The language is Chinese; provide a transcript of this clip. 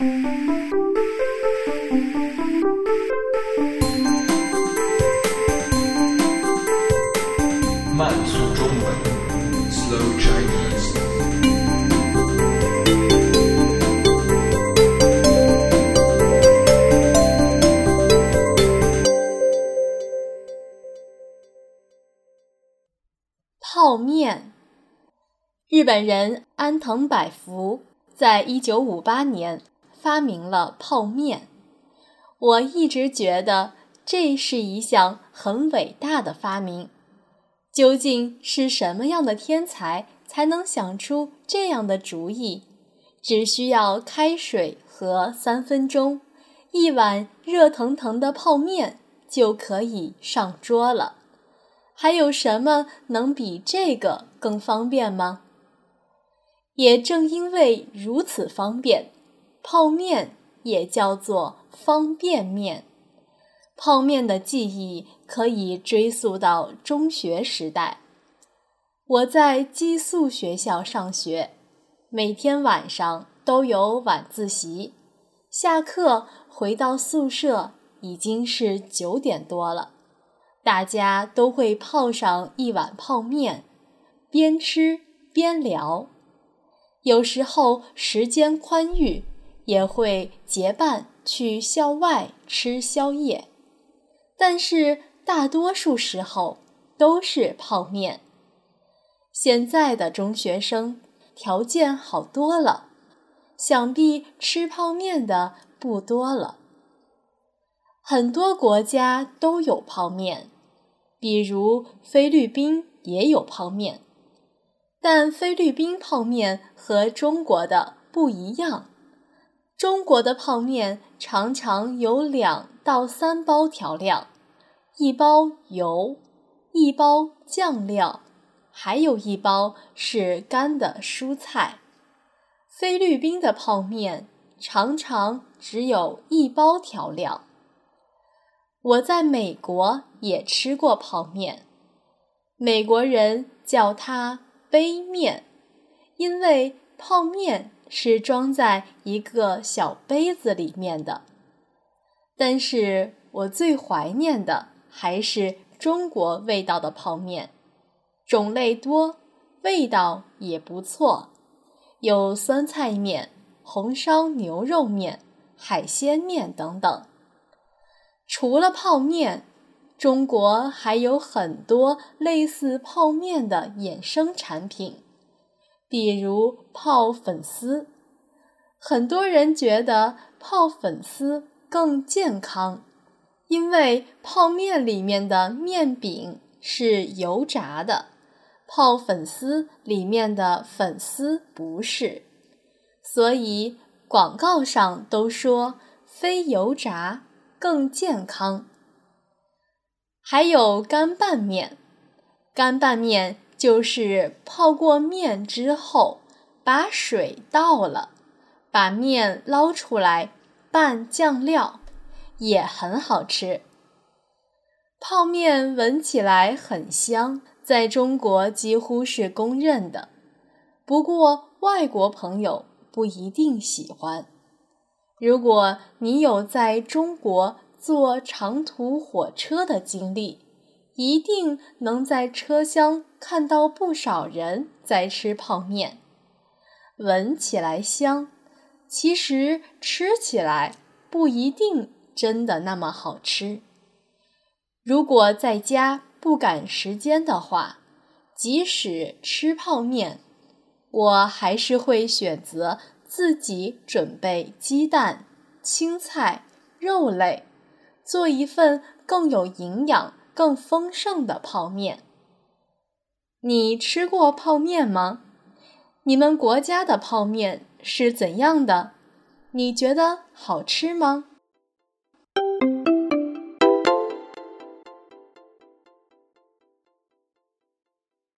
慢速中文，Slow Chinese。泡面。日本人安藤百福在一九五八年发明了泡面。我一直觉得这是一项很伟大的发明。究竟是什么样的天才才能想出这样的主意？只需要开水和三分钟，一碗热腾腾的泡面就可以上桌了。还有什么能比这个更方便吗？也正因为如此方便，泡面也叫做方便面。泡面的记忆可以追溯到中学时代。我在寄宿学校上学，每天晚上都有晚自习，下课回到宿舍已经是九点多了。大家都会泡上一碗泡面，边吃边聊。有时候时间宽裕，也会结伴去校外吃宵夜。但是大多数时候都是泡面。现在的中学生条件好多了，想必吃泡面的不多了。很多国家都有泡面，比如菲律宾也有泡面，但菲律宾泡面和中国的不一样。中国的泡面常常有两到三包调料，一包油，一包酱料，还有一包是干的蔬菜。菲律宾的泡面常常只有一包调料。我在美国也吃过泡面，美国人叫它杯面，因为泡面。是装在一个小杯子里面的，但是我最怀念的还是中国味道的泡面，种类多，味道也不错，有酸菜面、红烧牛肉面、海鲜面等等。除了泡面，中国还有很多类似泡面的衍生产品。比如泡粉丝，很多人觉得泡粉丝更健康，因为泡面里面的面饼是油炸的，泡粉丝里面的粉丝不是，所以广告上都说非油炸更健康。还有干拌面，干拌面。就是泡过面之后，把水倒了，把面捞出来拌酱料，也很好吃。泡面闻起来很香，在中国几乎是公认的。不过外国朋友不一定喜欢。如果你有在中国坐长途火车的经历，一定能在车厢看到不少人在吃泡面，闻起来香，其实吃起来不一定真的那么好吃。如果在家不赶时间的话，即使吃泡面，我还是会选择自己准备鸡蛋、青菜、肉类，做一份更有营养。更丰盛的泡面。你吃过泡面吗？你们国家的泡面是怎样的？你觉得好吃吗？